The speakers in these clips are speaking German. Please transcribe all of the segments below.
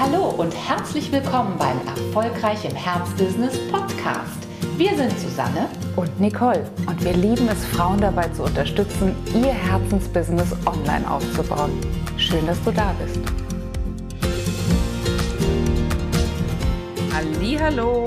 Hallo und herzlich willkommen beim Erfolgreich im Herzbusiness Podcast. Wir sind Susanne und Nicole und wir lieben es, Frauen dabei zu unterstützen, ihr Herzensbusiness online aufzubauen. Schön, dass du da bist. Hallo,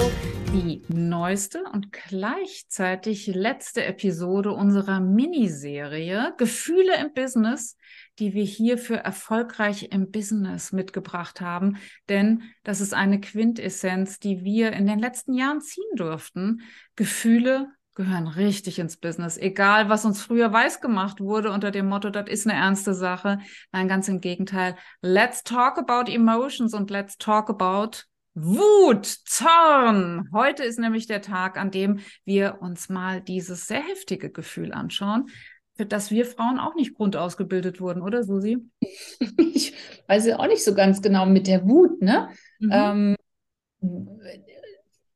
die neueste und gleichzeitig letzte Episode unserer Miniserie Gefühle im Business die wir hier für erfolgreich im Business mitgebracht haben. Denn das ist eine Quintessenz, die wir in den letzten Jahren ziehen durften. Gefühle gehören richtig ins Business. Egal, was uns früher weiß gemacht wurde unter dem Motto, das ist eine ernste Sache. Nein, ganz im Gegenteil. Let's talk about emotions und let's talk about Wut, Zorn. Heute ist nämlich der Tag, an dem wir uns mal dieses sehr heftige Gefühl anschauen für das wir Frauen auch nicht grundausgebildet wurden, oder Susi? ich weiß ja auch nicht so ganz genau mit der Wut, ne? Mhm. Ähm,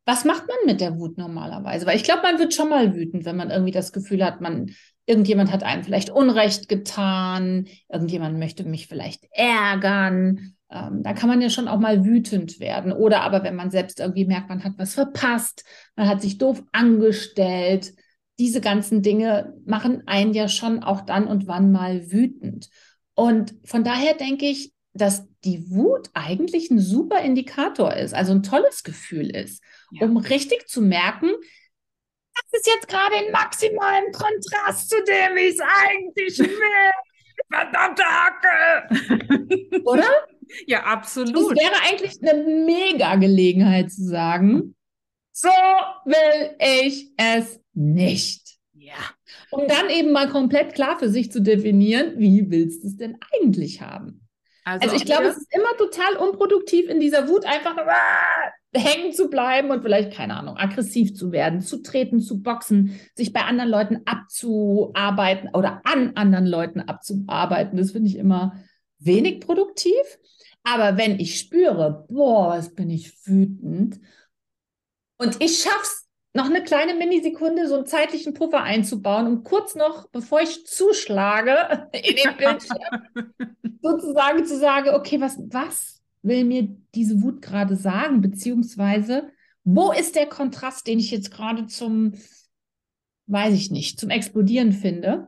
was macht man mit der Wut normalerweise? Weil ich glaube, man wird schon mal wütend, wenn man irgendwie das Gefühl hat, man, irgendjemand hat einem vielleicht Unrecht getan, irgendjemand möchte mich vielleicht ärgern. Ähm, da kann man ja schon auch mal wütend werden. Oder aber wenn man selbst irgendwie merkt, man hat was verpasst, man hat sich doof angestellt, diese ganzen Dinge machen einen ja schon auch dann und wann mal wütend. Und von daher denke ich, dass die Wut eigentlich ein super Indikator ist, also ein tolles Gefühl ist, ja. um richtig zu merken, das ist jetzt gerade in maximalem Kontrast zu dem, wie ich es eigentlich will. Verdammte Hacke! Oder? Ja, absolut. Es wäre eigentlich eine mega Gelegenheit zu sagen, so will ich es nicht. Ja. Um dann eben mal komplett klar für sich zu definieren, wie willst du es denn eigentlich haben? Also, also ich glaube, es ist immer total unproduktiv, in dieser Wut einfach ah, hängen zu bleiben und vielleicht, keine Ahnung, aggressiv zu werden, zu treten, zu boxen, sich bei anderen Leuten abzuarbeiten oder an anderen Leuten abzuarbeiten. Das finde ich immer wenig produktiv. Aber wenn ich spüre, boah, was bin ich wütend und ich schaffe es noch eine kleine Minisekunde so einen zeitlichen Puffer einzubauen, um kurz noch, bevor ich zuschlage in den Bildschirm, sozusagen zu sagen, okay, was, was will mir diese Wut gerade sagen? Beziehungsweise, wo ist der Kontrast, den ich jetzt gerade zum, weiß ich nicht, zum Explodieren finde?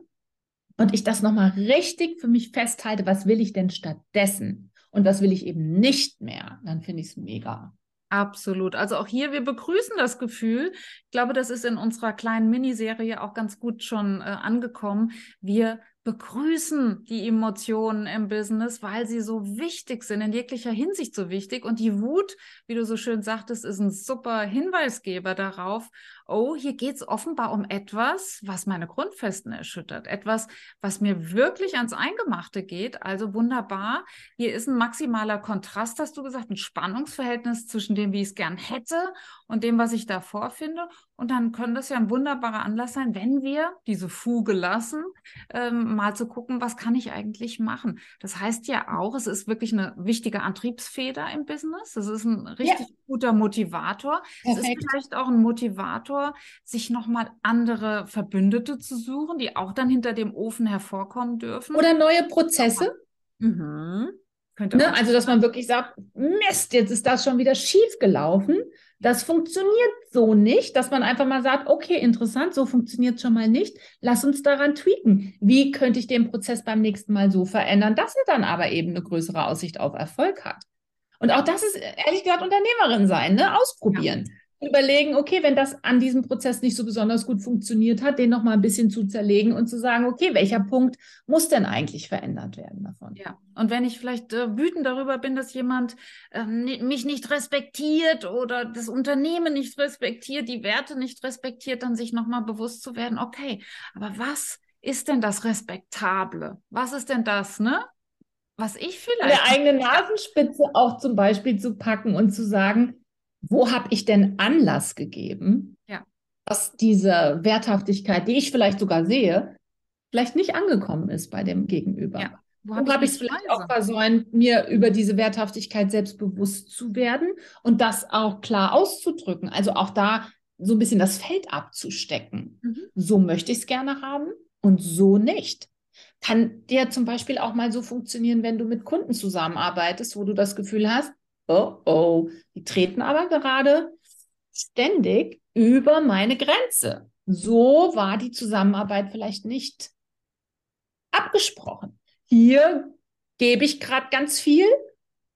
Und ich das nochmal richtig für mich festhalte, was will ich denn stattdessen? Und was will ich eben nicht mehr? Dann finde ich es mega. Absolut. Also auch hier, wir begrüßen das Gefühl. Ich glaube, das ist in unserer kleinen Miniserie auch ganz gut schon äh, angekommen. Wir begrüßen die Emotionen im Business, weil sie so wichtig sind, in jeglicher Hinsicht so wichtig. Und die Wut, wie du so schön sagtest, ist ein super Hinweisgeber darauf, oh, hier geht es offenbar um etwas, was meine Grundfesten erschüttert. Etwas, was mir wirklich ans Eingemachte geht. Also wunderbar. Hier ist ein maximaler Kontrast, hast du gesagt, ein Spannungsverhältnis zwischen dem, wie ich es gern hätte und dem, was ich da vorfinde. Und dann könnte das ja ein wunderbarer Anlass sein, wenn wir diese Fuge lassen, ähm, mal zu gucken, was kann ich eigentlich machen. Das heißt ja auch, es ist wirklich eine wichtige Antriebsfeder im Business. Es ist ein richtig ja. guter Motivator. Perfekt. Es ist vielleicht auch ein Motivator, sich nochmal andere Verbündete zu suchen, die auch dann hinter dem Ofen hervorkommen dürfen. Oder neue Prozesse. Mhm. Ne? Also, dass man wirklich sagt, Mist, jetzt ist das schon wieder schief gelaufen. Das funktioniert so nicht, dass man einfach mal sagt, okay, interessant, so funktioniert es schon mal nicht. Lass uns daran tweaken. Wie könnte ich den Prozess beim nächsten Mal so verändern, dass er dann aber eben eine größere Aussicht auf Erfolg hat? Und auch das ist ehrlich gesagt Unternehmerin sein, ne? Ausprobieren. Ja überlegen, okay, wenn das an diesem Prozess nicht so besonders gut funktioniert hat, den nochmal ein bisschen zu zerlegen und zu sagen, okay, welcher Punkt muss denn eigentlich verändert werden davon? Ja, und wenn ich vielleicht äh, wütend darüber bin, dass jemand äh, mich nicht respektiert oder das Unternehmen nicht respektiert, die Werte nicht respektiert, dann sich nochmal bewusst zu werden, okay, aber was ist denn das Respektable? Was ist denn das, ne? Was ich vielleicht. Eine eigene Nasenspitze auch zum Beispiel zu packen und zu sagen, wo habe ich denn Anlass gegeben, ja. dass diese Werthaftigkeit, die ich vielleicht sogar sehe, vielleicht nicht angekommen ist bei dem Gegenüber. Ja. Wo, habe ich es vielleicht auch versäumt, mir über diese Werthaftigkeit selbst bewusst zu werden und das auch klar auszudrücken. Also auch da so ein bisschen das Feld abzustecken. Mhm. So möchte ich es gerne haben und so nicht. Kann dir zum Beispiel auch mal so funktionieren, wenn du mit Kunden zusammenarbeitest, wo du das Gefühl hast, oh oh, die treten aber gerade ständig über meine Grenze. So war die Zusammenarbeit vielleicht nicht abgesprochen. Hier gebe ich gerade ganz viel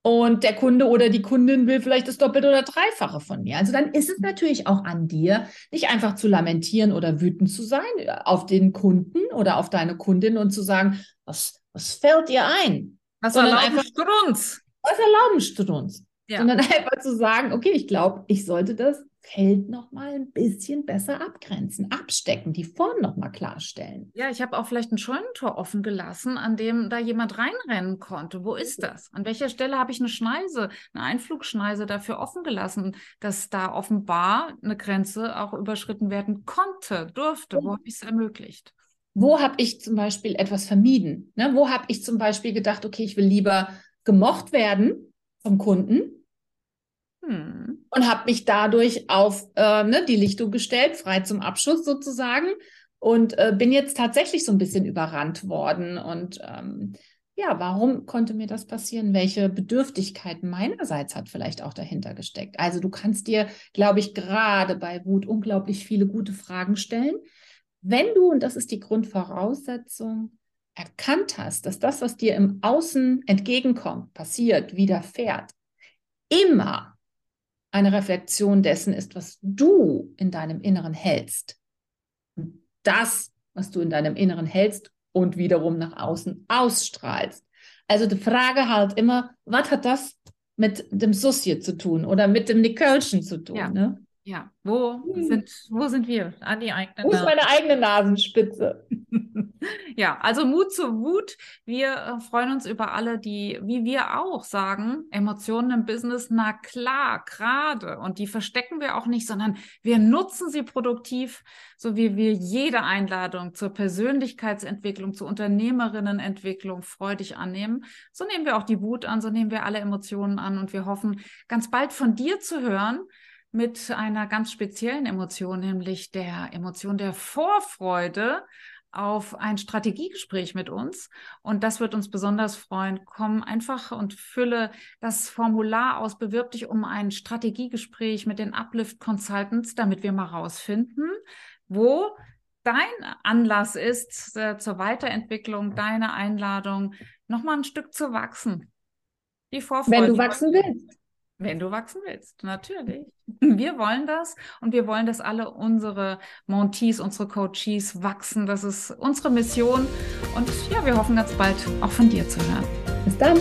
und der Kunde oder die Kundin will vielleicht das Doppelte oder Dreifache von mir. Also dann ist es natürlich auch an dir, nicht einfach zu lamentieren oder wütend zu sein auf den Kunden oder auf deine Kundin und zu sagen, was, was fällt dir ein? Was erlauben einfach, uns? Was erlauben uns? Ja. Sondern einfach zu sagen, okay, ich glaube, ich sollte das Feld noch mal ein bisschen besser abgrenzen, abstecken, die Form noch mal klarstellen. Ja, ich habe auch vielleicht ein Scheunentor offen gelassen, an dem da jemand reinrennen konnte. Wo ist das? An welcher Stelle habe ich eine Schneise, eine Einflugschneise dafür offen gelassen, dass da offenbar eine Grenze auch überschritten werden konnte, durfte? Wo habe ich es ermöglicht? Wo habe ich zum Beispiel etwas vermieden? Ne? Wo habe ich zum Beispiel gedacht, okay, ich will lieber gemocht werden vom Kunden hm. Und habe mich dadurch auf äh, ne, die Lichtung gestellt, frei zum Abschuss sozusagen. Und äh, bin jetzt tatsächlich so ein bisschen überrannt worden. Und ähm, ja, warum konnte mir das passieren? Welche Bedürftigkeit meinerseits hat vielleicht auch dahinter gesteckt? Also du kannst dir, glaube ich, gerade bei Wut unglaublich viele gute Fragen stellen. Wenn du, und das ist die Grundvoraussetzung, erkannt hast, dass das, was dir im Außen entgegenkommt, passiert, widerfährt, immer eine Reflexion dessen ist, was du in deinem Inneren hältst. Und das, was du in deinem Inneren hältst und wiederum nach außen ausstrahlst. Also die Frage halt immer, was hat das mit dem Susje zu tun oder mit dem Nicölchen zu tun? Ja. Ne? Ja, wo, hm. sind, wo sind wir? An die eigene Wo ist meine eigene Nasenspitze? ja, also Mut zur Wut. Wir äh, freuen uns über alle, die, wie wir auch sagen, Emotionen im Business, na klar, gerade. Und die verstecken wir auch nicht, sondern wir nutzen sie produktiv, so wie wir jede Einladung zur Persönlichkeitsentwicklung, zur Unternehmerinnenentwicklung freudig annehmen. So nehmen wir auch die Wut an, so nehmen wir alle Emotionen an und wir hoffen, ganz bald von dir zu hören, mit einer ganz speziellen Emotion, nämlich der Emotion der Vorfreude auf ein Strategiegespräch mit uns. Und das wird uns besonders freuen. Komm einfach und fülle das Formular aus, bewirb dich um ein Strategiegespräch mit den Uplift Consultants, damit wir mal rausfinden, wo dein Anlass ist äh, zur Weiterentwicklung, deine Einladung, nochmal ein Stück zu wachsen. Die Vorfreude. Wenn du wachsen willst. Wenn du wachsen willst, natürlich. Wir wollen das und wir wollen, dass alle unsere Montees, unsere Coaches wachsen. Das ist unsere Mission und ja, wir hoffen ganz bald auch von dir zu hören. Bis dann.